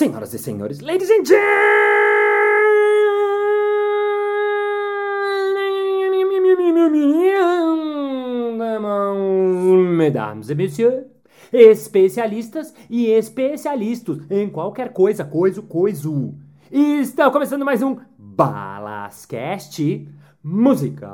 Senhoras e senhores, ladies and gentlemen, mesdames et messieurs, especialistas e especialistas em qualquer coisa, coisa, coiso. Está começando mais um Balascast Música.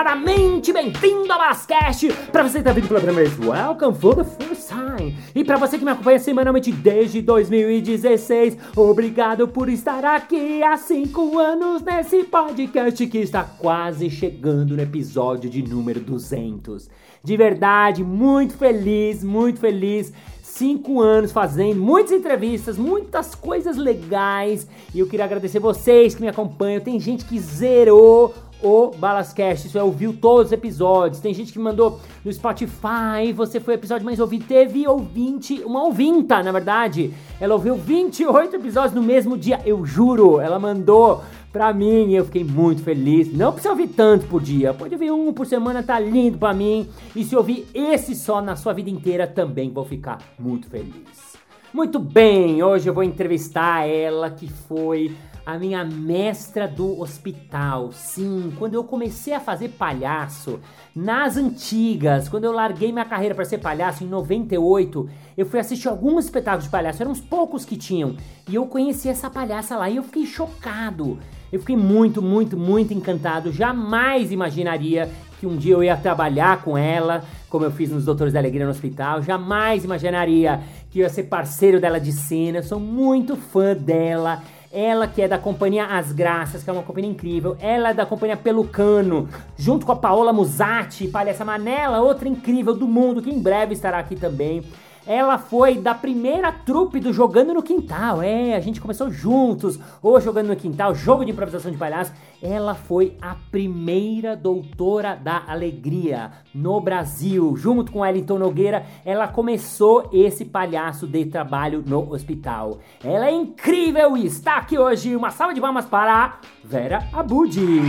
Açucaradamente bem-vindo ao Balascast! Pra você que tá vindo pela primeira vez, welcome for the first time! E pra você que me acompanha semanalmente desde 2016, obrigado por estar aqui há cinco anos nesse podcast que está quase chegando no episódio de número 200. De verdade, muito feliz, muito feliz cinco anos fazendo muitas entrevistas, muitas coisas legais. E eu queria agradecer vocês que me acompanham. Tem gente que zerou o Balascast, isso é, ouviu todos os episódios. Tem gente que mandou no Spotify, você foi o episódio mais ouvido. Teve ouvinte, uma ouvinta, na verdade. Ela ouviu 28 episódios no mesmo dia, eu juro. Ela mandou pra mim e eu fiquei muito feliz. Não precisa ouvir tanto por dia, pode ouvir um por semana, tá lindo pra mim. E se ouvir esse só na sua vida inteira, também vou ficar muito feliz. Muito bem, hoje eu vou entrevistar ela que foi a minha mestra do hospital. Sim, quando eu comecei a fazer palhaço nas antigas, quando eu larguei minha carreira para ser palhaço em 98, eu fui assistir alguns espetáculos de palhaço, eram uns poucos que tinham, e eu conheci essa palhaça lá e eu fiquei chocado. Eu fiquei muito, muito, muito encantado. Jamais imaginaria que um dia eu ia trabalhar com ela, como eu fiz nos Doutores da Alegria no hospital. Jamais imaginaria que eu ia ser parceiro dela de cena. Eu sou muito fã dela. Ela que é da companhia As Graças, que é uma companhia incrível. Ela é da companhia Pelucano, junto com a Paola Musatti, Palhaça Manela, outra incrível do mundo, que em breve estará aqui também. Ela foi da primeira trupe do Jogando no Quintal. É, a gente começou juntos, o Jogando no Quintal, jogo de improvisação de palhaço. Ela foi a primeira doutora da alegria no Brasil. Junto com Wellington Nogueira, ela começou esse palhaço de trabalho no hospital. Ela é incrível e está aqui hoje. Uma salva de palmas para Vera Abudi.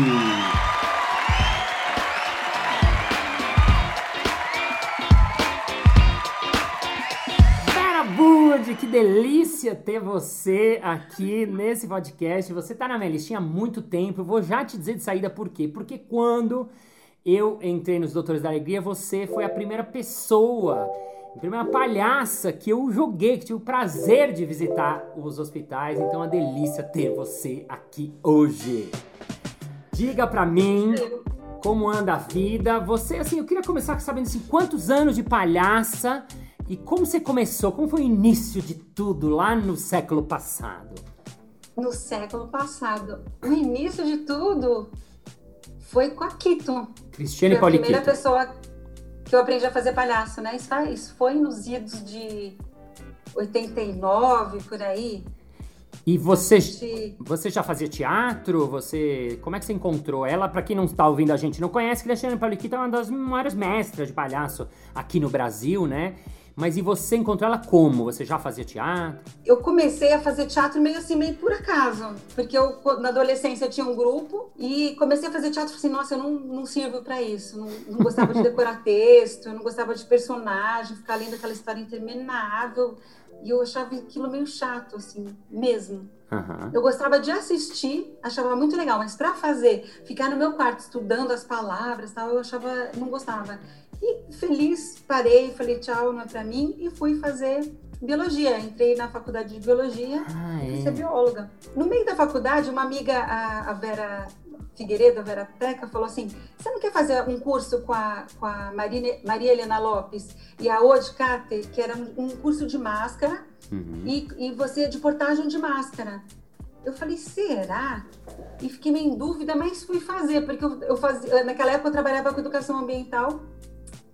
Que delícia ter você aqui nesse podcast. Você tá na minha listinha há muito tempo. Eu vou já te dizer de saída por quê. Porque quando eu entrei nos Doutores da Alegria, você foi a primeira pessoa, a primeira palhaça que eu joguei, que tive o prazer de visitar os hospitais. Então é uma delícia ter você aqui hoje. Diga pra mim como anda a vida. Você, assim, eu queria começar sabendo assim, quantos anos de palhaça e como você começou? Como foi o início de tudo lá no século passado? No século passado. O início de tudo foi com a Kito. Cristiane Foi a primeira pessoa que eu aprendi a fazer palhaço, né? Isso, foi nos idos de 89, por aí. E você, De- você já fazia teatro? Você, como é que você encontrou ela? Pra quem não está ouvindo a gente não conhece, Cristiane Pauliquito é uma das maiores mestras de palhaço aqui no Brasil, né? Mas e você encontrou ela como? Você já fazia teatro? Eu comecei a fazer teatro meio assim, meio por acaso. Porque eu, na adolescência, eu tinha um grupo e comecei a fazer teatro e falei assim, nossa, eu não, não sirvo pra isso. Não, não gostava de decorar texto, eu não gostava de personagem, ficar lendo aquela história interminável. E eu achava aquilo meio chato, assim, mesmo. Aham. Eu gostava de assistir, achava muito legal, mas para fazer, ficar no meu quarto estudando as palavras, tal, eu achava, não gostava. E feliz, parei, falei tchau, não é para mim e fui fazer biologia. Entrei na faculdade de biologia Ah, e ser é. bióloga. No meio da faculdade, uma amiga, a, a Vera Figueiredo, a Vera Teca, falou assim: Você não quer fazer um curso com a, com a Marine, Maria Helena Lopes e a Ode Carter, que era um, um curso de máscara? Uhum. e, e você de portagem de máscara. Eu falei, será? E fiquei meio em dúvida, mas fui fazer, porque eu, eu fazia, naquela época eu trabalhava com educação ambiental,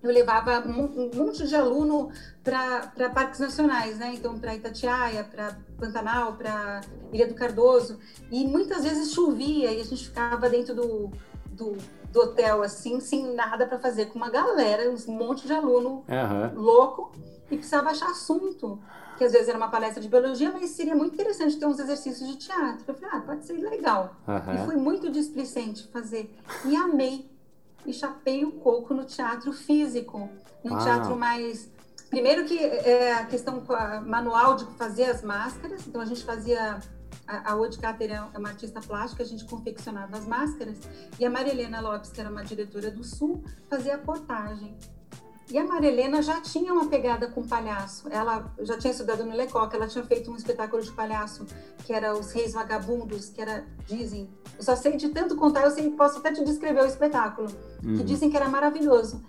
eu levava um, um monte de aluno para parques nacionais, né? Então, para Itatiaia, para Pantanal, para Ilha do Cardoso, e muitas vezes chovia e a gente ficava dentro do, do, do hotel, assim, sem nada para fazer, com uma galera, um monte de aluno Aham. louco, e precisava achar assunto. que às vezes era uma palestra de biologia, mas seria muito interessante ter uns exercícios de teatro. Eu falei, ah, pode ser legal. Aham. E foi muito displicente fazer. E amei. E chapei o coco no teatro físico, num Uau. teatro mais. Primeiro que é a questão manual de fazer as máscaras, então a gente fazia. A, a Cáter é uma artista plástica, a gente confeccionava as máscaras, e a Marilena Lopes, que era uma diretora do Sul, fazia a portagem. E a Marilena já tinha uma pegada com palhaço. Ela já tinha estudado no Lecoq, ela tinha feito um espetáculo de palhaço que era Os Reis Vagabundos, que era, dizem, eu só sei de tanto contar, eu sei, posso até te descrever o espetáculo, que Uhum. dizem que era maravilhoso.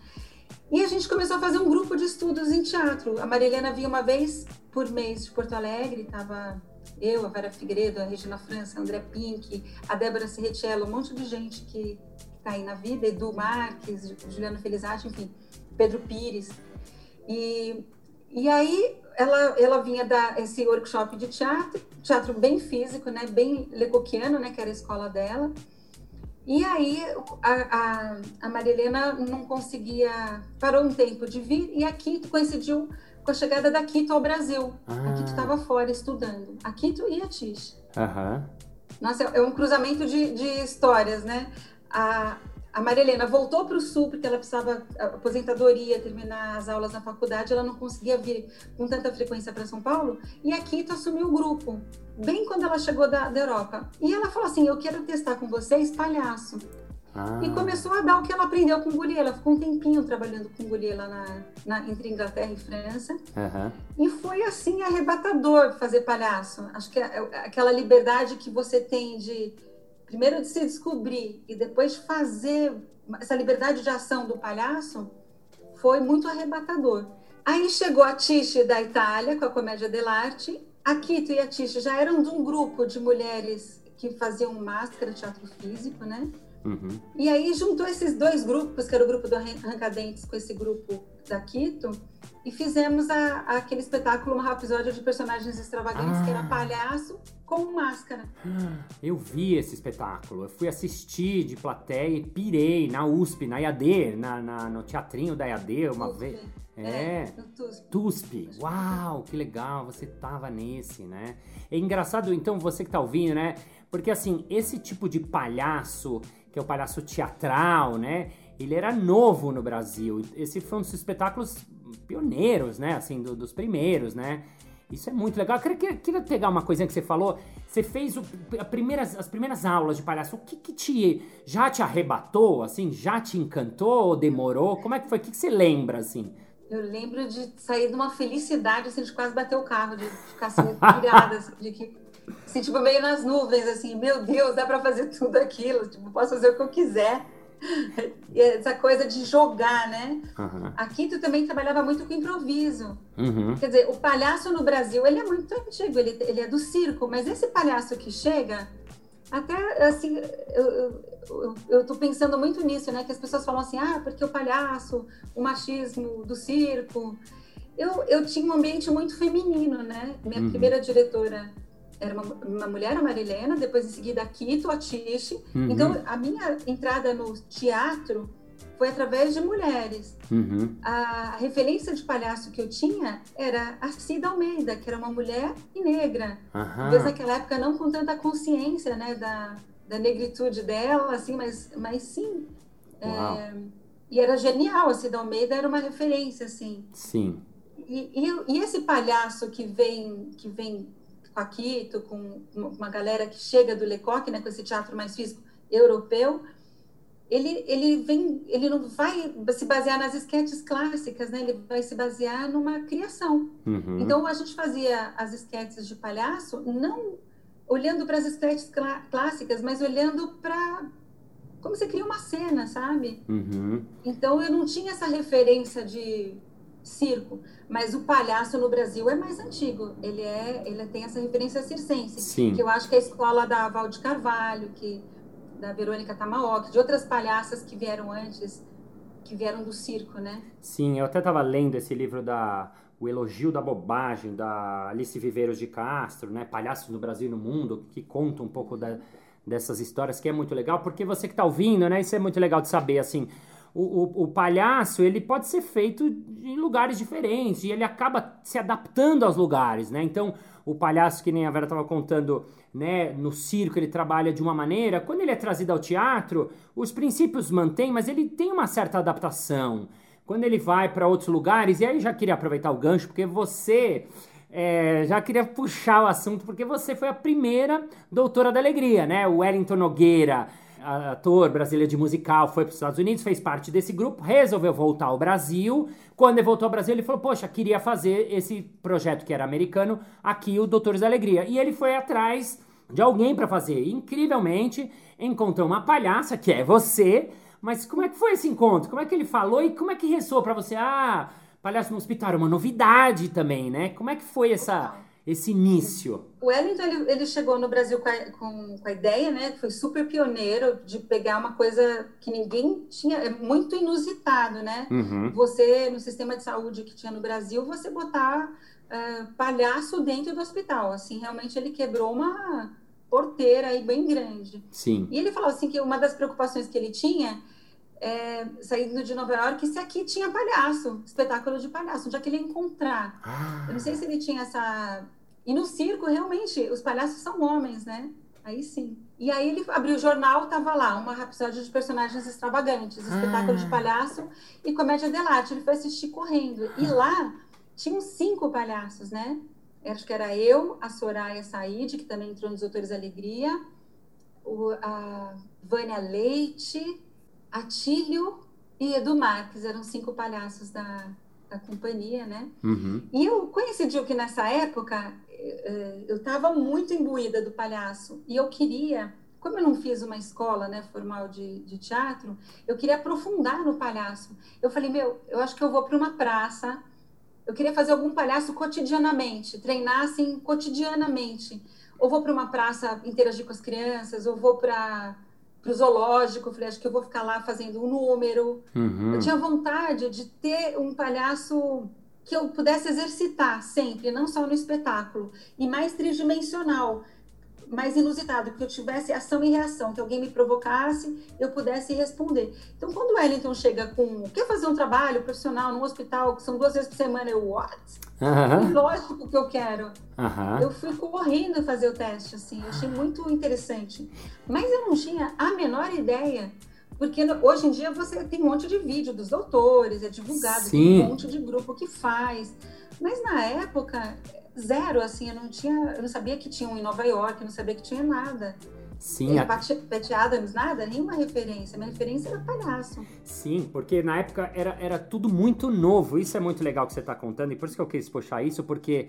E a gente começou a fazer um grupo de estudos em teatro. A Marilena vinha uma vez por mês de Porto Alegre, estava eu, a Vera Figueiredo, a Regina França, a André Pink, a Débora Serretiello, um monte de gente que está aí na vida, Edu Marques, Juliana Felizati, enfim, Pedro Pires. E, e aí ela, ela vinha dar esse workshop de teatro, teatro bem físico, né, bem lecoquiano, né, que era a escola dela. E aí a, a, a Marilena não conseguia, parou um tempo de vir e a Quito coincidiu com a chegada da Quito ao Brasil. A Quito Ah. estava fora estudando, a Quito e a Tish. Aham. Nossa, é um cruzamento de, de histórias, né? A, a Marilena voltou para o Sul porque ela precisava aposentadoria, terminar as aulas na faculdade, ela não conseguia vir com tanta frequência para São Paulo, e a Quito assumiu o grupo, bem quando ela chegou da, da Europa. E ela falou assim: Eu quero testar com vocês palhaço. Ah. E começou a dar o que ela aprendeu com Goulier. Ela ficou um tempinho trabalhando com Goulier lá na, na- entre Inglaterra e França. Aham. E foi assim arrebatador fazer palhaço. Acho que é- é aquela liberdade que você tem de primeiro de se descobrir e depois fazer essa liberdade de ação do palhaço foi muito arrebatador. Aí chegou a Tish da Itália com a Comédia dell'arte. A Kito e a Tish já eram de um grupo de mulheres que faziam máscara, teatro físico, né? Uhum. E aí juntou esses dois grupos, que era o grupo do Arran- Arrancadentes com esse grupo da Quito, e fizemos a- aquele espetáculo, um episódio de personagens extravagantes, que era Ah. palhaço com máscara. Eu vi esse espetáculo. Eu fui assistir de plateia e pirei na USP, na IAD, na, na- no teatrinho da IAD uma TUSP. vez. É. no TUSP. TUSP. Uau, que legal, você tava nesse, né? É engraçado, então, você que tá ouvindo, né? Porque, assim, esse tipo de palhaço, que é o palhaço teatral, né? Ele era novo no Brasil. Esse foi um dos espetáculos pioneiros, né? Assim, do- dos primeiros, né? Isso é muito legal. Eu queria, queria pegar uma coisinha que você falou. Você fez o- a primeiras, as primeiras aulas de palhaço. O que, que te já te arrebatou, assim? Já te encantou ou demorou? Como é que foi? O que, que você lembra, assim? Eu lembro de sair de uma felicidade, assim, de quase bater o carro, de ficar assim, pirada, assim, de que, assim, tipo, meio nas nuvens, assim, meu Deus, dá pra fazer tudo aquilo, tipo, posso fazer o que eu quiser. Essa coisa de jogar, né? Aham. Aqui tu também trabalhava muito com improviso. Uhum. Quer dizer, o palhaço no Brasil, ele é muito antigo, ele, ele é do circo, mas esse palhaço que chega, até assim, eu, eu, eu, eu tô pensando muito nisso, né? Que as pessoas falam assim, ah, porque o palhaço, o machismo do circo. Eu, eu tinha um ambiente muito feminino, né? Minha Uhum. primeira diretora era uma, uma mulher, a Marilena, depois em seguida a Quito, a Tish. Uhum. Então, a minha entrada no teatro foi através de mulheres Uhum. a referência de palhaço que eu tinha era a Cida Almeida, que era uma mulher e negra. Aham. Talvez naquela época não com tanta consciência, né, da, da negritude dela, assim, mas, mas sim. É, e era genial, a Cida Almeida era uma referência, assim. Sim. E, e, e esse palhaço que vem, que vem com a Quito, com uma uma galera que chega do Lecoq, né, com esse teatro mais físico europeu, ele, ele vem, ele não vai se basear nas esquetes clássicas, né? Ele vai se basear numa criação. Uhum. Então a gente fazia as esquetes de palhaço não olhando para as esquetes clá- clássicas, mas olhando para como você cria uma cena, sabe? Uhum. Então eu não tinha essa referência de circo, mas o palhaço no Brasil é mais antigo. Ele é, ele tem essa referência circense, Sim. que eu acho que é a escola da Val de Carvalho, que da Verônica Tamaoki, de outras palhaças que vieram antes, que vieram do circo, né? Sim, eu até estava lendo esse livro da O Elogio da Bobagem, da Alice Viveiros de Castro, né? Palhaços no Brasil e no Mundo, que conta um pouco da- dessas histórias, que é muito legal, porque você que está ouvindo, né? Isso é muito legal de saber, assim, o, o, o, palhaço ele pode ser feito em lugares diferentes e ele acaba se adaptando aos lugares, né? Então, o palhaço, que nem a Vera estava contando, né, no circo ele trabalha de uma maneira, quando ele é trazido ao teatro, os princípios mantém, mas ele tem uma certa adaptação. Quando ele vai para outros lugares, e aí já queria aproveitar o gancho, porque você é, já queria puxar o assunto, porque você foi a primeira doutora da alegria, né? O Wellington Nogueira, ator brasileiro de musical, foi para os Estados Unidos, fez parte desse grupo, resolveu voltar ao Brasil. Quando ele voltou ao Brasil, ele falou: Poxa, queria fazer esse projeto que era americano aqui, o Doutores da Alegria. E ele foi atrás de alguém para fazer. Incrivelmente, encontrou uma palhaça, que é você. Mas como é que foi esse encontro? Como é que ele falou e como é que ressoou para você? Ah Palhaço no Hospital, uma novidade também, né? Como é que foi essa, esse início? O Wellington, ele, ele chegou no Brasil com a, com, com a ideia, né? Foi super pioneiro de pegar uma coisa que ninguém tinha, é muito inusitado, né? Uhum. Você, no sistema de saúde que tinha no Brasil, você botar uh, palhaço dentro do hospital. Assim, realmente ele quebrou uma porteira aí bem grande. Sim. E ele falou assim que uma das preocupações que ele tinha é, saindo de Nova York, se aqui tinha palhaço, espetáculo de palhaço, onde é que ele ia encontrar? Ah. Eu não sei se ele tinha essa. E no circo, realmente, os palhaços são homens, né? Aí sim. E aí ele abriu o jornal, tava lá, uma rapsódia de personagens extravagantes, espetáculo de ah. palhaço e comédia arte. Ele foi assistir correndo. E lá tinham cinco palhaços, né? Acho que era eu, a Soraya Said, que também entrou nos Doutores Alegria, o, a Vânia Leite, Atílio e Edu Marques, eram cinco palhaços da, da companhia, né? Uhum. E eu coincidiu que nessa época eu estava muito imbuída do palhaço e eu queria, como eu não fiz uma escola né, formal de, de teatro, eu queria aprofundar no palhaço. Eu falei, meu, eu acho que eu vou para uma praça, eu queria fazer algum palhaço cotidianamente, treinar assim cotidianamente. Ou vou para uma praça interagir com as crianças, ou vou para para o zoológico. Eu falei, acho que eu vou ficar lá fazendo um número. Uhum. Eu tinha vontade de ter um palhaço que eu pudesse exercitar sempre, não só no espetáculo, e mais tridimensional, mais inusitado, que eu tivesse ação e reação, que alguém me provocasse, eu pudesse responder. Então, quando o Wellington chega com, quer fazer um trabalho profissional num hospital, que são duas vezes por semana, eu, what? Uhum. Lógico que eu quero. Uhum. Eu fui correndo fazer o teste, assim, eu achei muito interessante. Mas eu não tinha a menor ideia porque hoje em dia você tem um monte de vídeo dos doutores, é divulgado, Sim. tem um monte de grupo que faz. Mas na época, zero, assim, eu não tinha, eu não sabia que tinha um em Nova York, eu não sabia que tinha nada. Sim. a... Pat Adams, nada, nenhuma referência. Minha referência era palhaço. Sim, porque na época era, era tudo muito novo. Isso é muito legal que você está contando, e por isso que eu quis puxar isso, porque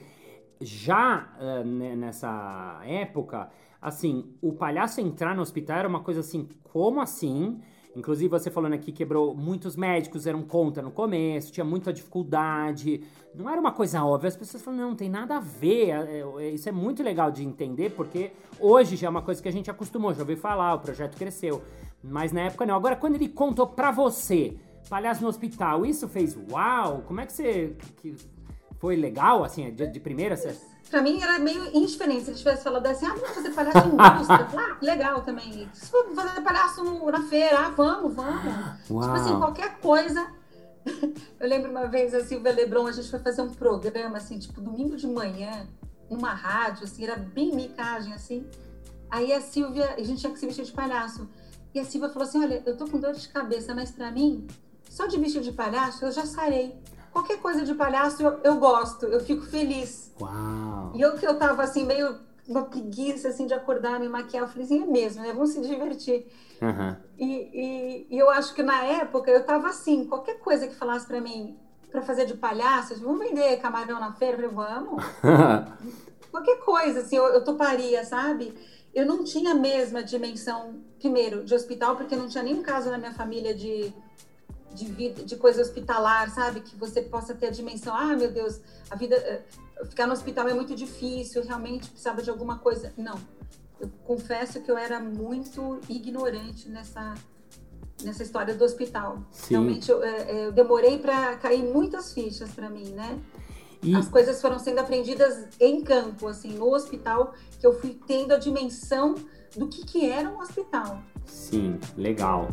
já uh, nessa época, assim, o palhaço entrar no hospital era uma coisa assim, como assim? Inclusive, você falando aqui quebrou muitos médicos, eram contra no começo, tinha muita dificuldade. Não era uma coisa óbvia. As pessoas falam, não, tem nada a ver. É, é, isso é muito legal de entender, porque hoje já é uma coisa que a gente acostumou, já ouviu falar, o projeto cresceu. Mas na época não. Agora, quando ele contou pra você, palhaço no hospital, isso fez uau! Como é que você. Que foi legal, assim, de, de primeira? Você Pra mim era meio indiferente. Se ele tivesse falado assim, ah, vamos fazer palhaço em indústria. ah, legal também. Se for fazer palhaço na feira, ah, vamos, vamos. Uau. Tipo assim, qualquer coisa. Eu lembro uma vez, a Silvia Lebron, a gente foi fazer um programa, assim, tipo, domingo de manhã, numa rádio, assim, era bem micagem, assim. Aí a Silvia, a gente tinha que se vestir de palhaço. E a Silvia falou assim: olha, eu tô com dor de cabeça, mas pra mim, só de vestir de palhaço, eu já sarei qualquer coisa de palhaço eu, eu gosto, eu fico feliz. Uau! E eu que eu tava assim, meio uma preguiça assim de acordar, me maquiar, eu falei assim, é mesmo, né? Vamos se divertir. Uhum. E, e, e, eu acho que na época eu tava assim, qualquer coisa que falasse para mim para fazer de palhaço, vamos vender camarão na feira, eu falei, vamos. qualquer coisa, assim, eu, eu toparia, sabe? Eu não tinha a mesma dimensão, primeiro, de hospital, porque não tinha nenhum caso na minha família de de vida, de coisa hospitalar, sabe? Que você possa ter a dimensão, ah, meu Deus, a vida, eh, ficar no hospital é muito difícil, realmente precisava de alguma coisa. Não. Eu confesso que eu era muito ignorante nessa nessa história do hospital. Sim. Realmente eu, eh, eh, eu demorei para cair muitas fichas para mim, né? E... As coisas foram sendo aprendidas em campo, assim, no hospital, que eu fui tendo a dimensão do que, que era um hospital. Sim, legal.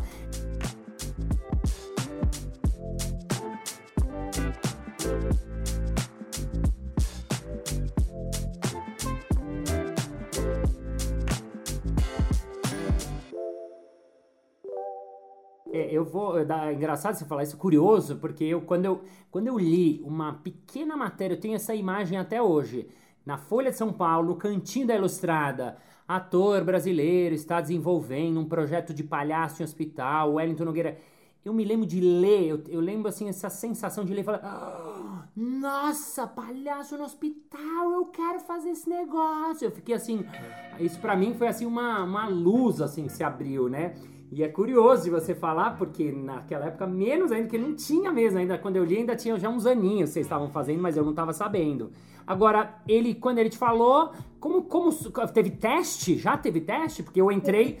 É, eu vou. É engraçado você falar isso, curioso, porque eu quando, eu quando eu li uma pequena matéria, eu tenho essa imagem até hoje, na Folha de São Paulo, cantinho da Ilustrada. Ator brasileiro está desenvolvendo um projeto de palhaço em hospital, Wellington Nogueira. Eu me lembro de ler, eu, eu lembro assim, essa sensação de ler e falar: ah, Nossa, palhaço no hospital, eu quero fazer esse negócio. Eu fiquei assim, isso para mim foi assim uma, uma luz assim que se abriu, né? E é curioso de você falar, porque naquela época, menos ainda, que não tinha mesmo. Ainda quando eu li, ainda tinha já uns aninhos que vocês estavam fazendo, mas eu não estava sabendo. Agora, ele, quando ele te falou, como, como teve teste? Já teve teste? Porque eu entrei.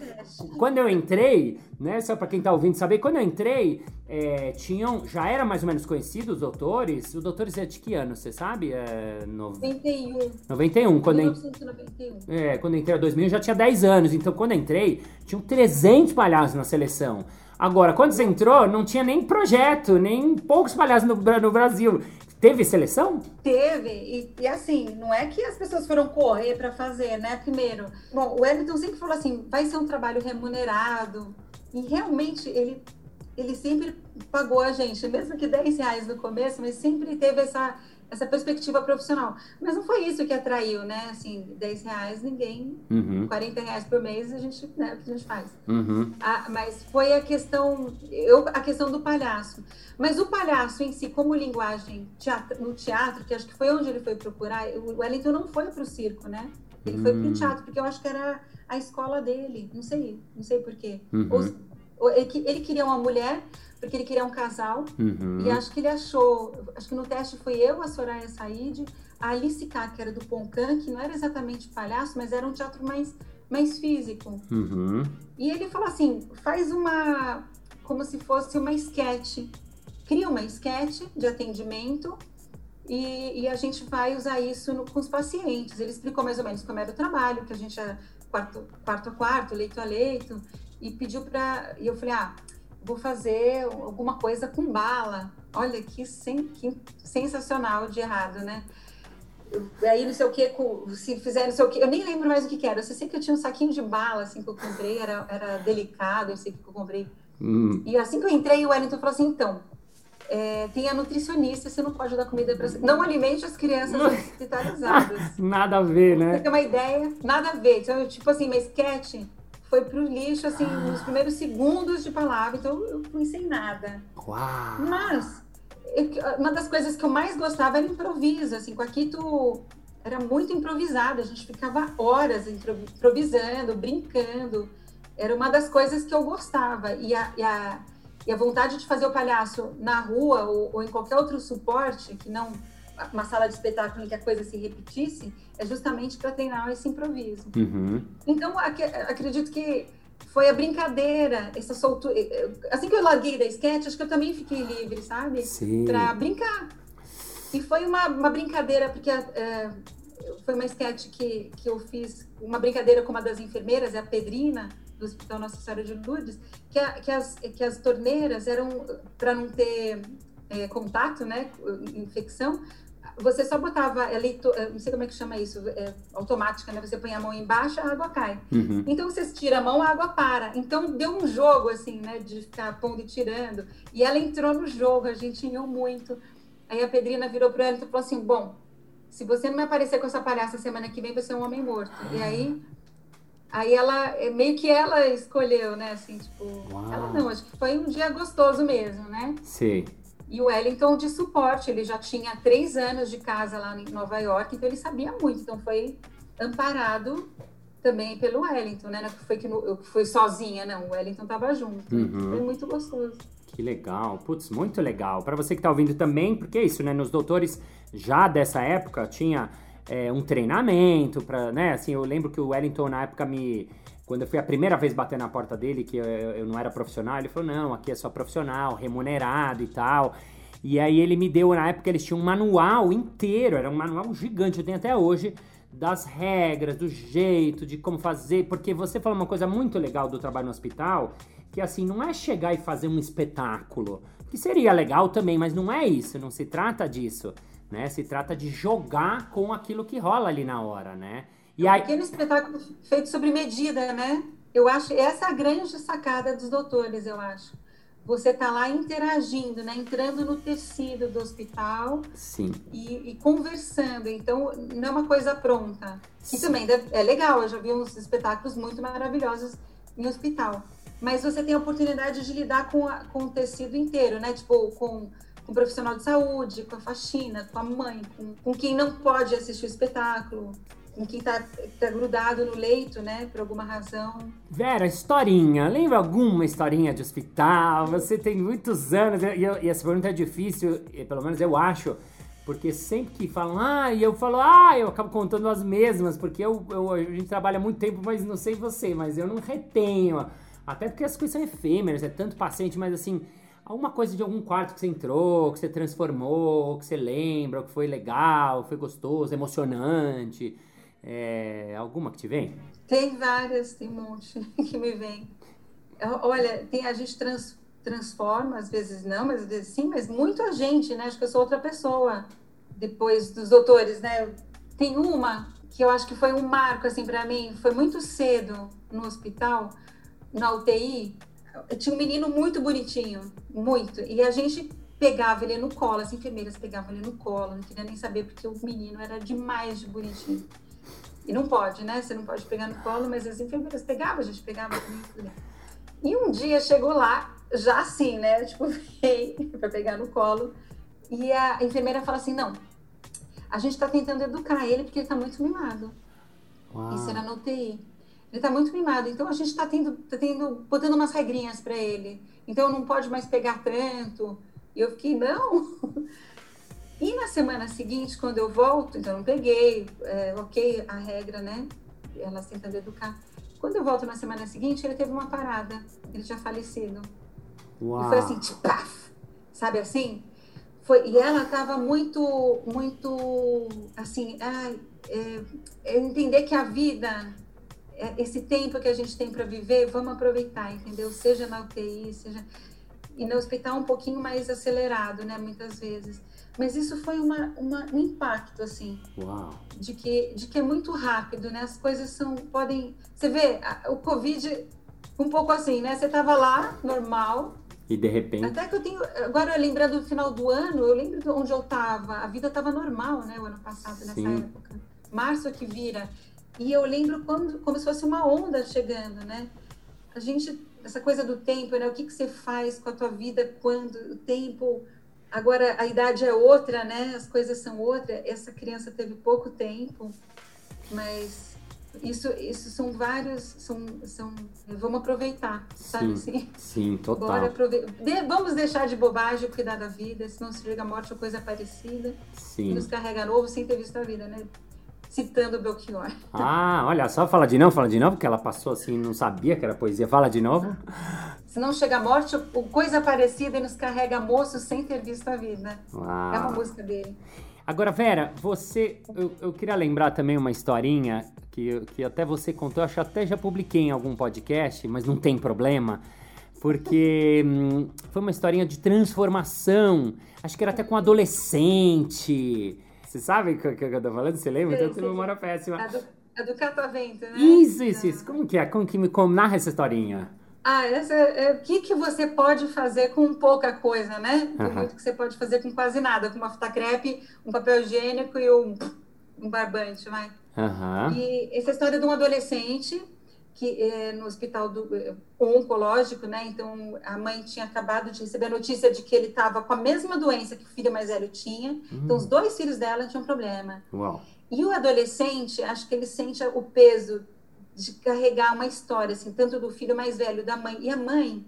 Quando eu entrei, né? Só para quem tá ouvindo saber, quando eu entrei, é, tinham. Já era mais ou menos conhecido os doutores. Os doutores é de que ano, você sabe? É, no... 91. 91. Quando 1991. É, quando eu entrei em 2000, eu já tinha 10 anos. Então, quando eu entrei, tinham 300 palhaços na seleção. Agora, quando você entrou, não tinha nem projeto, nem poucos palhaços no, no Brasil. Teve seleção? Teve, e, e, assim, não é que as pessoas foram correr para fazer, né? Primeiro, bom, o Wellington sempre falou assim: vai ser um trabalho remunerado, e realmente ele, ele sempre pagou a gente, mesmo que 10 reais no começo, mas sempre teve essa, essa perspectiva profissional. Mas não foi isso que atraiu, né? Assim, 10 reais ninguém, uhum. 40 reais por mês a gente, né, o que a gente faz. Uhum. Ah, mas foi a questão, eu, a questão do palhaço. Mas o palhaço em si, como linguagem teatro, no teatro, que acho que foi onde ele foi procurar, o Wellington não foi para o circo, né? Ele uhum. foi para o hum. teatro, porque eu acho que era a escola dele, não sei, não sei porquê. Uhum. Ou, ele, queria uma mulher porque ele queria um casal. Uhum. E acho que ele achou, acho que no teste foi eu, a Soraya Said, a Alice K, que era do Poncan, que não era exatamente palhaço, mas era um teatro mais, mais físico. Uhum. E ele falou assim: faz uma. como se fosse uma esquete. Cria uma esquete de atendimento e, e, a gente vai usar isso no, com os pacientes. Ele explicou mais ou menos como era o trabalho, que a gente é quarto, quarto a quarto, leito a leito, e pediu para. E eu falei: ah vou fazer alguma coisa com bala. Olha que, sen, que sensacional de errado, né? aí não sei o que, se fizer não sei o que, eu nem lembro mais o que, que era. Eu sei que eu tinha um saquinho de bala, assim, que eu comprei, era, era delicado, eu sei que eu comprei. Hum. E assim que eu entrei, o Wellington falou assim, então, é, tem a nutricionista, você não pode dar comida para... Não alimente as crianças hospitalizadas. nada a ver, né? Você tem uma ideia? Nada a ver. Então, tipo assim, mas sketch foi pro lixo, assim, ah. nos primeiros segundos de palavra, então eu fui sem nada. Uau. Mas, uma das coisas que eu mais gostava era improviso, assim, com a Kito era muito improvisado, a gente ficava horas improvisando, brincando, era uma das coisas que eu gostava, e a, e a, e a vontade de fazer o palhaço na rua ou, ou em qualquer outro suporte, que não uma sala de espetáculo em que a coisa se repetisse, é justamente para treinar esse improviso. Uhum. Então, ac acredito que foi a brincadeira, essa soltura. Assim que eu larguei da sketch, acho que eu também fiquei livre, sabe? Para brincar. E foi uma, uma brincadeira, porque é, foi uma sketch que, que eu fiz, uma brincadeira com uma das enfermeiras, é a Pedrina, do Hospital Nossa Senhora de Lourdes, que, a, que, as, que as torneiras eram, para não ter é, contato, né, infecção, você só botava, ali, não sei como é que chama isso, é, automática, né? Você põe a mão embaixo, a água cai. Uhum. Então você tira a mão, a água para. Então deu um jogo, assim, né? De ficar pondo e tirando. E ela entrou no jogo, a gente riu muito. Aí a Pedrina virou para ela e falou assim: Bom, se você não me aparecer com essa palhaça semana que vem, você é um homem morto. E aí. Aí ela, é, meio que ela escolheu, né? Assim, tipo. Uau. Ela não, acho que foi um dia gostoso mesmo, né? Sim. E o Wellington de suporte, ele já tinha três anos de casa lá em Nova York, então ele sabia muito. Então foi amparado também pelo Wellington, né? Não foi que eu fui sozinha, não. O Wellington estava junto. Uhum. Foi muito gostoso. Que legal, putz, muito legal. Para você que está ouvindo também, porque é isso, né? Nos doutores já dessa época tinha é, um treinamento para, né? Assim, eu lembro que o Wellington na época me quando eu fui a primeira vez bater na porta dele, que eu, eu não era profissional, ele falou: não, aqui é só profissional, remunerado e tal. E aí ele me deu, na época eles tinham um manual inteiro, era um manual gigante, eu tenho até hoje, das regras, do jeito, de como fazer, porque você falou uma coisa muito legal do trabalho no hospital, que assim, não é chegar e fazer um espetáculo, que seria legal também, mas não é isso, não se trata disso, né? Se trata de jogar com aquilo que rola ali na hora, né? E aí... Um pequeno espetáculo feito sobre medida, né? Eu acho essa é a grande sacada dos doutores, eu acho. você está lá interagindo, né? Entrando no tecido do hospital Sim. E, e conversando. Então, não é uma coisa pronta. E também é legal, eu já vi uns espetáculos muito maravilhosos em hospital. Mas você tem a oportunidade de lidar com, a, com o tecido inteiro, né? Tipo, com, com o profissional de saúde, com a faxina, com a mãe, com, com quem não pode assistir o espetáculo com quem está tá grudado no leito, né, por alguma razão. Vera, historinha. Lembra alguma historinha de hospital? Você tem muitos anos e, eu, e essa pergunta é difícil, pelo menos eu acho, porque sempre que falam, ah, e eu falo, ah, eu acabo contando as mesmas, porque eu, eu, a gente trabalha muito tempo, mas não sei você, mas eu não retenho. Até porque as coisas são efêmeras, é tanto paciente, mas assim, alguma coisa de algum quarto que você entrou, que você transformou, que você lembra, que foi legal, foi gostoso, emocionante. É, alguma que te vem? Tem várias, tem um monte que me vem. Olha, tem, a gente trans, transforma, às vezes não, mas às vezes sim, mas muito a gente, né? Acho que eu sou outra pessoa depois dos doutores, né? Tem uma que eu acho que foi um marco, assim, para mim, foi muito cedo no hospital, na UTI. Tinha um menino muito bonitinho, muito, e a gente pegava ele no colo, as enfermeiras pegavam ele no colo, não queria nem saber porque o menino era demais de bonitinho. E não pode, né? Você não pode pegar no colo, mas as enfermeiras pegavam, a gente pegava também. E um dia chegou lá, já assim, né? Tipo, veio para pegar no colo. E a enfermeira fala assim: não, a gente está tentando educar ele porque ele está muito mimado. Uau. Isso era no UTI. Ele está muito mimado. Então a gente está tendo, tá tendo, botando umas regrinhas para ele. Então não pode mais pegar tanto. E eu fiquei, não. E na semana seguinte, quando eu volto, então eu peguei, é, ok, a regra, né? Elas tentando educar. Quando eu volto na semana seguinte, ele teve uma parada. Ele tinha falecido. Uau. E foi assim, tipo, paf, sabe assim? Foi, e ela estava muito, muito, assim, ai, é, é entender que a vida, é, esse tempo que a gente tem para viver, vamos aproveitar, entendeu? Seja na UTI, seja... E no hospital um pouquinho mais acelerado, né, muitas vezes. Mas isso foi uma, uma, um impacto, assim. Uau. De que, de que é muito rápido, né? As coisas são. podem. Você vê, a, o Covid, um pouco assim, né? Você tava lá, normal. E de repente. Até que eu tenho. Agora, lembrando do final do ano, eu lembro de onde eu tava. A vida tava normal, né? O ano passado, nessa Sim. época. Março que vira. E eu lembro como, como se fosse uma onda chegando, né? A gente. Essa coisa do tempo, né? O que, que você faz com a tua vida quando o tempo Agora, a idade é outra, né? As coisas são outras. Essa criança teve pouco tempo, mas isso, isso são vários, são, são, vamos aproveitar, sabe? Sim, assim? sim total. Bora aprove... de, vamos deixar de bobagem cuidar da vida, senão se chega a morte ou coisa parecida. Sim. E nos carrega novo sem ter visto a vida, né? Citando Belchior. Ah, olha só, fala de novo, fala de novo, porque ela passou assim, não sabia que era poesia. Fala de novo. Se não chega a morte, o coisa parecida e nos carrega moço sem ter visto a vida. Uau. É uma música dele. Agora, Vera, você. Eu, eu, queria lembrar também uma historinha que, que até você contou, acho que até já publiquei em algum podcast, mas não tem problema. Porque hum, foi uma historinha de transformação. Acho que era até com adolescente. Você sabe o que, que eu tô falando? Você lembra? Então, eu tenho memória péssima. A do, a do catavento, né? Isso, isso, isso. Como que é? Como que me como, narra essa historinha? Ah, essa, é, o que, que você pode fazer com pouca coisa, né? Tem muito que você pode fazer com quase nada, com uma fita crepe, um papel higiênico e um, um barbante, vai. Uhum. E essa história de um adolescente que é, no hospital do, é, oncológico, né? Então a mãe tinha acabado de receber a notícia de que ele estava com a mesma doença que o filho mais velho tinha. Uhum. Então os hum. dois filhos dela tinham problema. Uau. E o adolescente, acho que ele sente o peso de carregar uma história, assim, tanto do filho mais velho, da mãe. E a mãe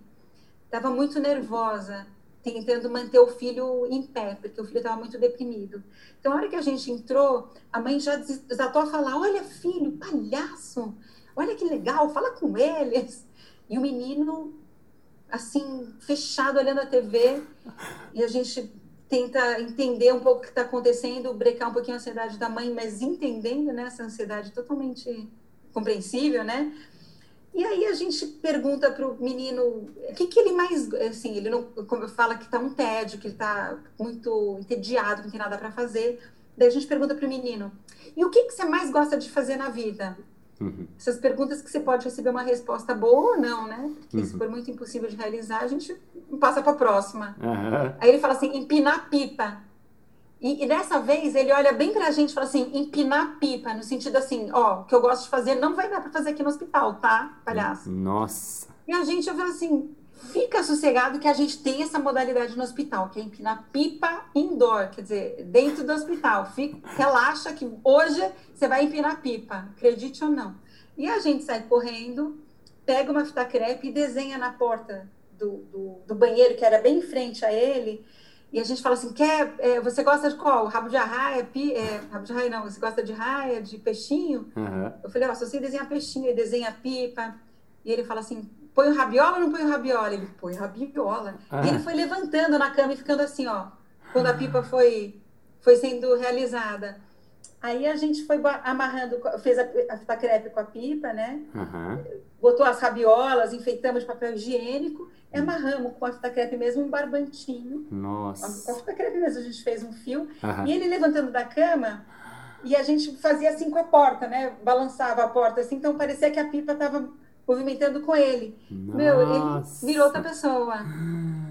estava muito nervosa, tentando manter o filho em pé, porque o filho estava muito deprimido. Então, a hora que a gente entrou, a mãe já desatou a falar: Olha, filho, palhaço, olha que legal, fala com eles. E o menino, assim, fechado, olhando a TV, e a gente tenta entender um pouco o que está acontecendo, brecar um pouquinho a ansiedade da mãe, mas entendendo né, essa ansiedade totalmente compreensível, né? E aí a gente pergunta para o menino o que, que ele mais, assim, ele não, como fala que está um tédio, que ele está muito entediado, não tem nada para fazer. Daí a gente pergunta para o menino, e o que, que você mais gosta de fazer na vida? Uhum. Essas perguntas que você pode receber uma resposta boa ou não, né? Porque uhum. se for muito impossível de realizar, a gente passa para a próxima. Uhum. Aí ele fala assim, empinar pipa. E, e, dessa vez ele olha bem pra gente e fala assim, empinar pipa, no sentido assim, ó, o que eu gosto de fazer não vai dar para fazer aqui no hospital, tá, palhaço? Nossa. E a gente, eu falo assim, fica sossegado que a gente tem essa modalidade no hospital, que é empinar pipa indoor, quer dizer, dentro do hospital. Fica, relaxa que hoje você vai empinar pipa, acredite ou não. E a gente sai correndo, pega uma fita crepe e desenha na porta do, do, do banheiro, que era bem em frente a ele, e a gente fala assim, quer, é, você gosta de qual? Rabo de arraia? Pi, é, rabo de arraia não, você gosta de raia, de peixinho? Uhum. Eu falei, ó, se você desenhar peixinho, ele desenha pipa. E ele fala assim, põe o rabiola ou não põe o rabiola? Ele põe rabiola. Uhum. E ele foi levantando na cama e ficando assim, ó, quando a pipa foi, foi sendo realizada. Aí a gente foi amarrando, fez a, a fita crepe com a pipa, né? Uhum. Botou as rabiolas, enfeitamos de papel higiênico e amarramos com a fita crepe mesmo um barbantinho. Nossa. Com a fita crepe mesmo, a gente fez um fio. Uhum. E ele levantando da cama, e a gente fazia assim com a porta, né? Balançava a porta assim, então parecia que a pipa estava movimentando com ele. Nossa. Meu, ele virou outra pessoa.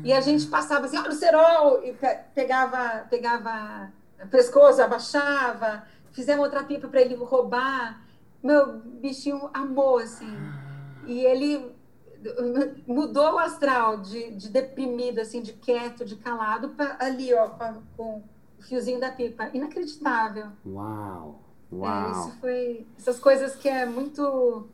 E a gente passava assim, olha o cerol! E pegava, pegava pescoço, abaixava fizemos outra pipa para ele roubar. Meu bichinho amou, assim. E ele mudou o astral de, de deprimido, assim, de quieto, de calado, para ali, ó, com o fiozinho da pipa. Inacreditável. Uau! É, Uau! É, isso foi... Essas coisas que é muito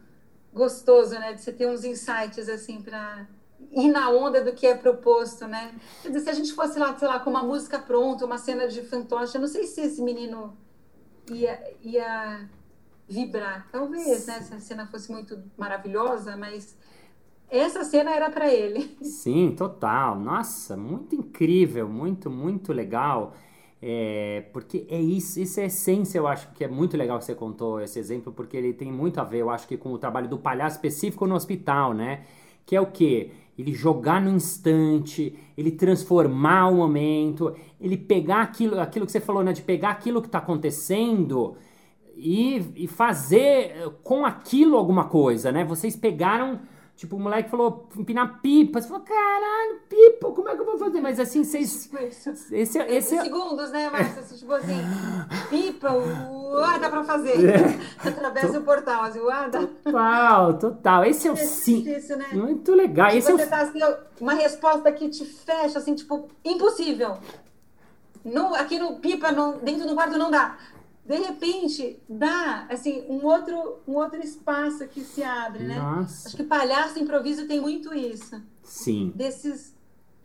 gostoso, né? De você ter uns insights, assim, para ir na onda do que é proposto, né? Quer dizer, se a gente fosse lá, sei lá, com uma música pronta, uma cena de fantoche, eu não sei se esse menino ia, ia vibrar. Talvez, né? Se a cena fosse muito maravilhosa, mas essa cena era para ele. Sim, total. Nossa, muito incrível, muito, muito legal. É, porque é isso, isso é essência, eu acho que é muito legal que você contou esse exemplo, porque ele tem muito a ver, eu acho que com o trabalho do palhaço específico no hospital, né? Que é o quê? ele jogar no instante, ele transformar o momento, ele pegar aquilo, aquilo que você falou, né, de pegar aquilo que está acontecendo e, e fazer com aquilo alguma coisa, né? Vocês pegaram Tipo, o moleque falou empinar pipa. Você falou, caralho, pipa, como é que eu vou fazer? Mas assim, vocês. Esse, é, esse... É segundos, né, Márcia? Tipo assim, pipa, uá, dá pra fazer. É. Através do portal, assim, uá, dá. Total, total. Esse é o sim. Né? Muito legal. Esse você é o... tá assim, uma resposta que te fecha, assim, tipo, impossível. No, aqui no pipa, no, dentro do quarto não dá de repente dá assim um outro um outro espaço que se abre, né? Nossa. Acho que palhaço improviso tem muito isso. Sim. Desses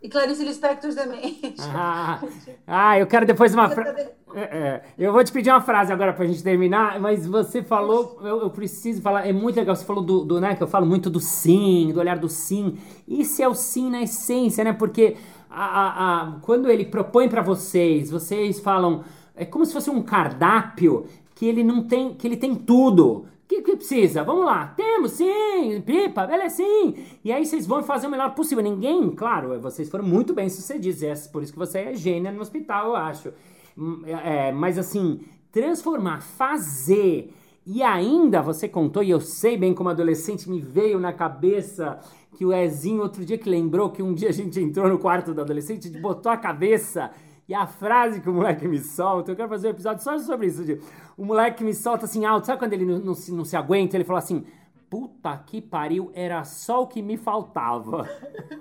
e Clarice Lispector também. Ah, ah, eu quero depois uma frase. É, é, eu vou te pedir uma frase agora pra gente terminar, mas você falou, eu, eu, preciso falar, é muito legal, você falou do, do, né, que eu falo muito do sim, do olhar do sim. Isso é o sim na essência, né? Porque a, a, a quando ele propõe para vocês, vocês falam, é como se fosse um cardápio que ele não tem, que ele tem tudo. O que, que precisa? Vamos lá, temos sim, pipa, beleza sim. E aí vocês vão fazer o melhor possível. Ninguém, claro, vocês foram muito bem sucedidos. É por isso que você é gênia no hospital, eu acho. Hum, é, mas assim, transformar, fazer. E ainda você contou, e eu sei bem como adolescente me veio na cabeça que o Ezinho outro dia que lembrou que um dia a gente entrou no quarto do adolescente, botou a cabeça e a frase que o moleque me solta, eu quero fazer um episódio só sobre isso. O moleque me solta assim alto, sabe quando ele não, não, se, não se aguenta? Ele fala assim: Puta que pariu, era só o que me faltava.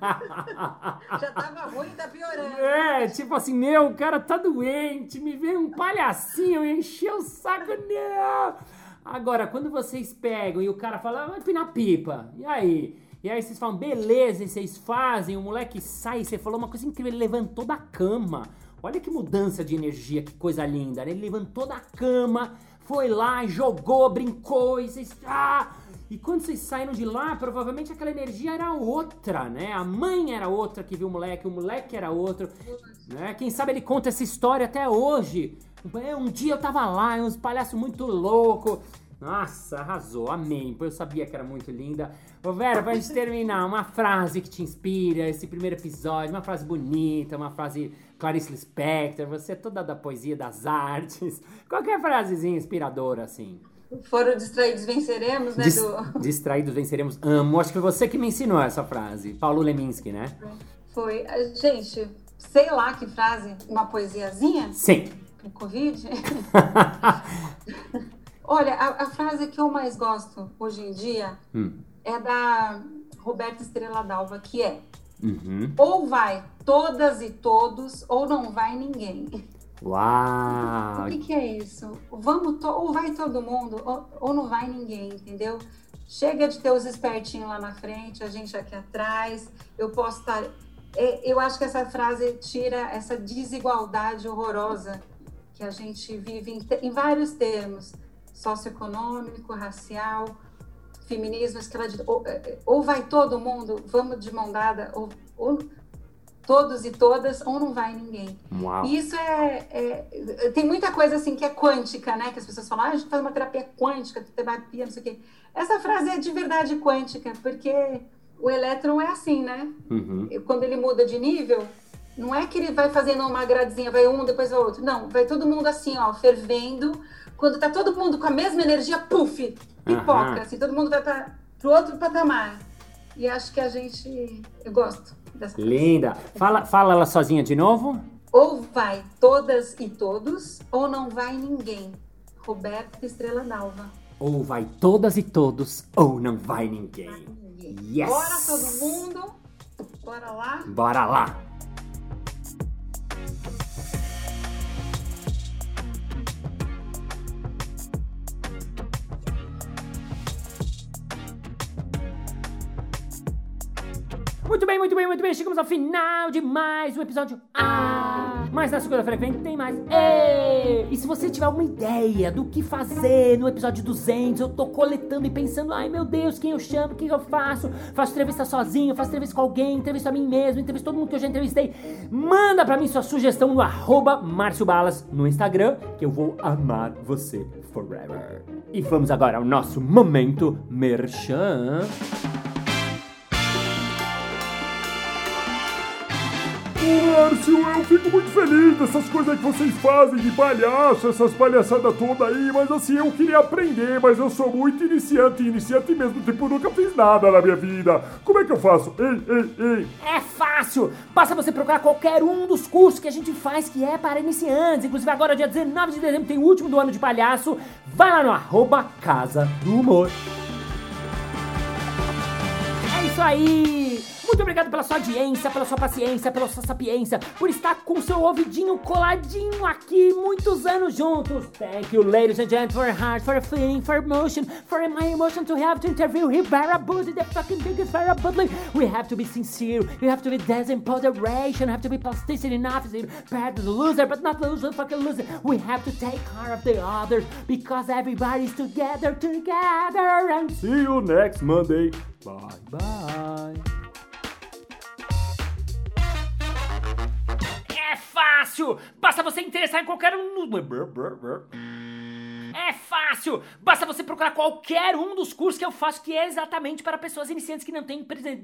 Já tava ruim, tá piorando. É, tipo assim, meu, o cara tá doente, me veio um palhacinho, encheu o saco, não. Agora, quando vocês pegam e o cara fala, vai pinar pipa, e aí? E aí vocês falam, beleza, e vocês fazem, o moleque sai, você falou uma coisa incrível, ele levantou da cama. Olha que mudança de energia, que coisa linda, né? Ele levantou da cama, foi lá, jogou, brincou, e vocês. Ah! E quando vocês saíram de lá, provavelmente aquela energia era outra, né? A mãe era outra que viu o moleque, o moleque era outro, né? Quem sabe ele conta essa história até hoje. É, um dia eu tava lá, uns palhaços muito loucos. Nossa, arrasou, amém. Eu sabia que era muito linda. Ô Vera, pra gente terminar, uma frase que te inspira, esse primeiro episódio, uma frase bonita, uma frase Clarice Lispector, você é toda da poesia, das artes. Qualquer frasezinha inspiradora, assim. Foram distraídos venceremos, né? Dis do... Distraídos venceremos. Amo. Acho que foi você que me ensinou essa frase. Paulo Leminski, né? Foi. Gente, sei lá que frase, uma poesiazinha? Sim. Pro Covid? Olha, a, a, frase que eu mais gosto hoje em dia hum. é da Roberta Estrela Dalva, que é uhum. ou vai todas e todos, ou não vai ninguém. Uau! O que, que é isso? Vamos ou vai todo mundo, ou, ou não vai ninguém, entendeu? Chega de ter os espertinhos lá na frente, a gente aqui atrás. Eu posso estar. É, eu acho que essa frase tira essa desigualdade horrorosa que a gente vive em, em vários termos socioeconômico, racial, feminismo, ou, é, ou vai todo mundo, vamos de mão dada, ou, ou todos e todas, ou não vai ninguém. Uau. Isso é, é, Tem muita coisa assim que é quântica, né? Que as pessoas falam, ah, a gente faz uma terapia quântica, terapia, não sei o quê. Essa frase é de verdade quântica, porque o elétron é assim, né? Uhum. Quando ele muda de nível, não é que ele vai fazendo uma gradezinha, vai um, depois vai outro. Não, vai todo mundo assim, ó, fervendo. Quando tá todo mundo com a mesma energia, puf, pipoca. Uhum. Assim, todo mundo vai para pro outro patamar. E acho que a gente. Eu gosto. Linda. Fala, fala ela sozinha de novo. Ou vai todas e todos, ou não vai ninguém. Roberto Estrela Dalva. Ou vai todas e todos, ou não vai ninguém. Vai ninguém. Yes. Bora todo mundo. Bora lá. Bora lá. Muito bem, muito bem, muito bem. Chegamos ao final de mais um episódio. Ah! Mas na segunda-feira vem tem mais. Ei! E se você tiver alguma ideia do que fazer no episódio 200, eu tô coletando e pensando, ai meu Deus, quem eu chamo, o que eu faço? Faço entrevista sozinho, faço entrevista com alguém, entrevisto a mim mesmo, entrevisto todo mundo que eu já entrevistei. Manda pra mim sua sugestão no arroba Márcio Balas no Instagram, que eu vou amar você forever. E vamos agora ao nosso momento merchan. Márcio, eu fico muito feliz dessas coisas que vocês fazem de palhaço, essas palhaçadas todas aí, mas assim, eu queria aprender, mas eu sou muito iniciante, iniciante mesmo, tipo, nunca fiz nada na minha vida. Como é que eu faço? Ei, ei, ei. É fácil! Basta você procurar qualquer um dos cursos que a gente faz que é para iniciantes. Inclusive agora, dia 19 de dezembro, tem o último do ano de palhaço. Vai lá no arroba Casa do Humor. É isso aí! Muito obrigado pela sua audiência, pela sua paciência, pela sua sapiência, por estar com seu ouvidinho coladinho aqui muitos anos juntos. Thank you, ladies and gentlemen, for heart, for feeling, for emotion, for my emotion to have to interview Rivera Buddy, the fucking biggest Vera Budley. We have to be sincere, you have to be desimpoderation, have to be plasticity enough, bad loser, but not loser, fucking loser. We have to take care of the others because everybody's together, together, and see you next Monday. Bye bye. Fácil! Basta você interessar em qualquer um. É fácil! Basta você procurar qualquer um dos cursos que eu faço que é exatamente para pessoas iniciantes que não têm presente.